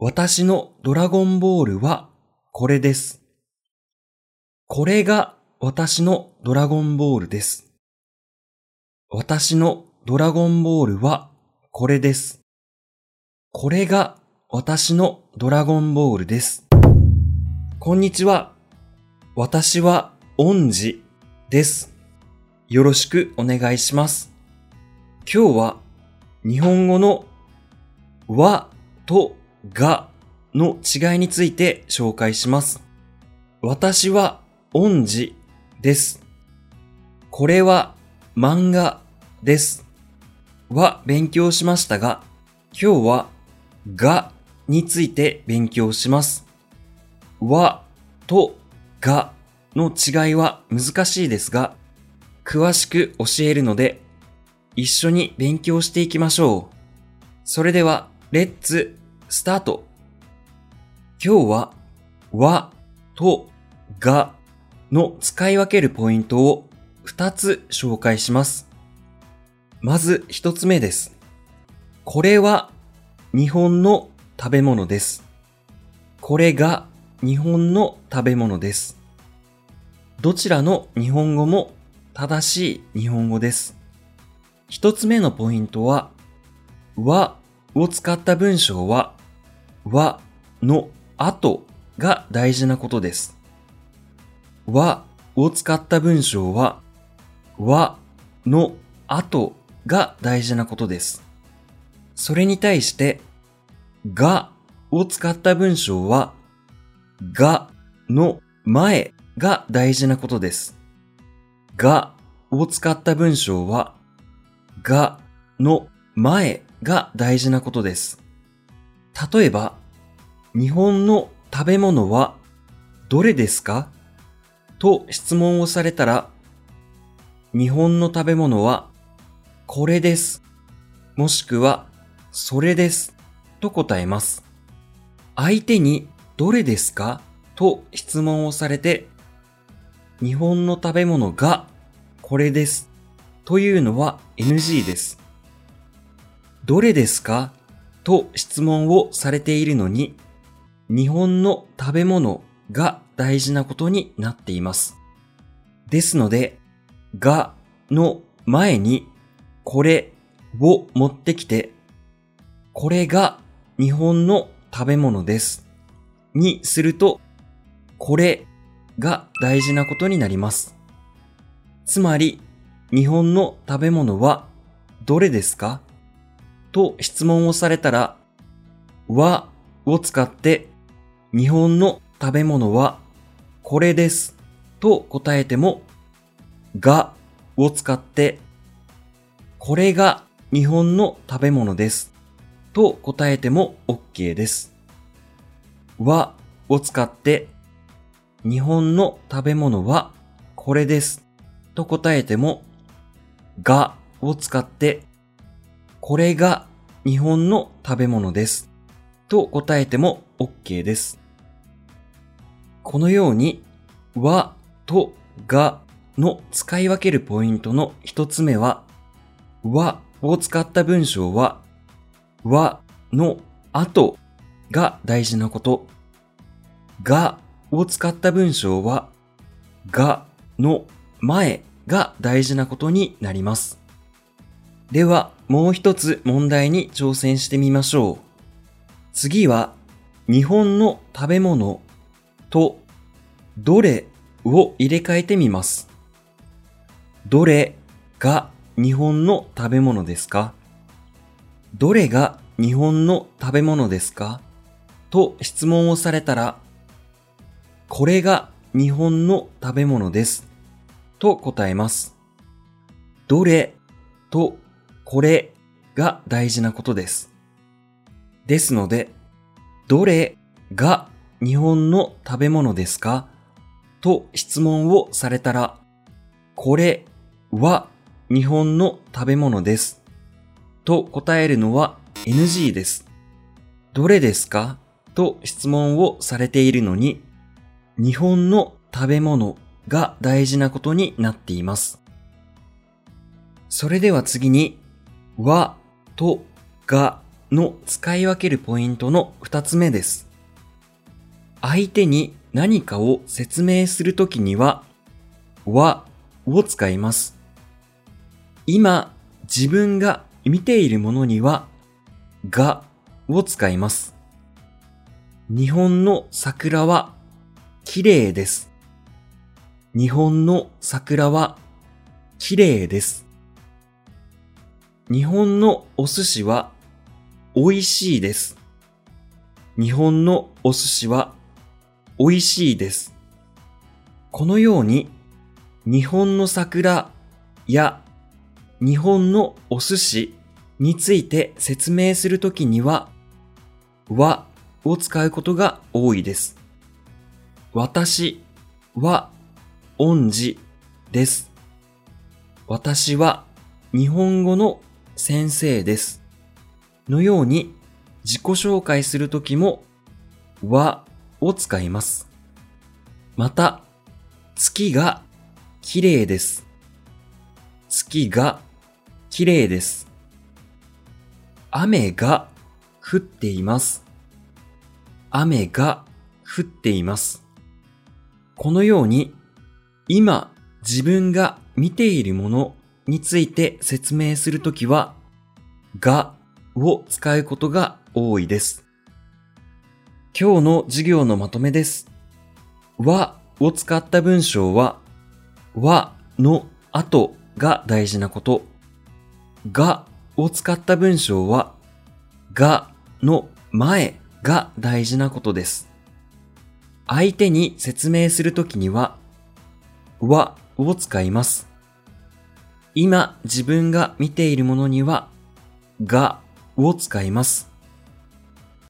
私のドラゴンボールはこれです。これが私のドラゴンボールです。私のドラゴンボールはこれです。これが私のドラゴンボールです。こんにちは。私は恩師です。よろしくお願いします。今日は日本語の和とがの違いについて紹介します。私は恩師です。これは漫画です。は勉強しましたが、今日はがについて勉強します。和とがの違いは難しいですが、詳しく教えるので、一緒に勉強していきましょう。それでは、レッツスタート今日は和とがの使い分けるポイントを2つ紹介します。まず1つ目です。これは日本の食べ物です。これが日本の食べ物です。どちらの日本語も正しい日本語です。1つ目のポイントは和を使った文章は和の後が大事なことです。和を使った文章は和の後が大事なことです。それに対してがを使った文章はがの前が大事なことです。がを使った文章はがの前が大事なことです。例えば、日本の食べ物はどれですか？と質問をされたら、日本の食べ物はこれです。もしくはそれです。と答えます。相手にどれですか？と質問をされて、日本の食べ物がこれです。というのは NG です。どれですか？と質問をされているのに、日本の食べ物が大事なことになっています。ですので、がの前にこれを持ってきて、これが日本の食べ物です。にすると、これが大事なことになります。つまり、日本の食べ物はどれですか？と質問をされたら、はを使って、日本の食べ物はこれですと答えても、がを使って、これが日本の食べ物ですと答えても OK です。はを使って、日本の食べ物はこれですと答えても、がを使って、これが日本の食べ物です。と答えても OK です。このように、和とがの使い分けるポイントの一つ目は、和を使った文章は、和の後が大事なこと。がを使った文章は、がの前が大事なことになります。では、もう一つ問題に挑戦してみましょう。次は、日本の食べ物とどれを入れ替えてみます。どれが日本の食べ物ですか？どれが日本の食べ物ですか？と質問をされたら、これが日本の食べ物です。と答えます。どれとこれが大事なことです。ですので、どれが日本の食べ物ですか？と質問をされたら、これは日本の食べ物です。と答えるのは NG です。どれですか？と質問をされているのに、日本の食べ物が大事なことになっています。それでは次に、和とがの使い分けるポイントの二つ目です。相手に何かを説明するときには、はを使います。今、自分が見ているものには、がを使います。日本の桜は綺麗です。日本の桜は綺麗です。日本のお寿司は美味しいです。日本のお寿司は美味しいです。このように日本の桜や日本のお寿司について説明するときにははを使うことが多いです。私は恩師です。私は日本語の先生です。のように自己紹介するときもはを使います。また、月が綺麗です。月が綺麗です。雨が降っています。雨が降っています。このように、今自分が見ているものについて説明するときは、がを使うことが多いです。今日の授業のまとめです。はを使った文章は、はの後が大事なこと。がを使った文章は、がの前が大事なことです。相手に説明するときには、はを使います。今自分が見ているものには、がを使います。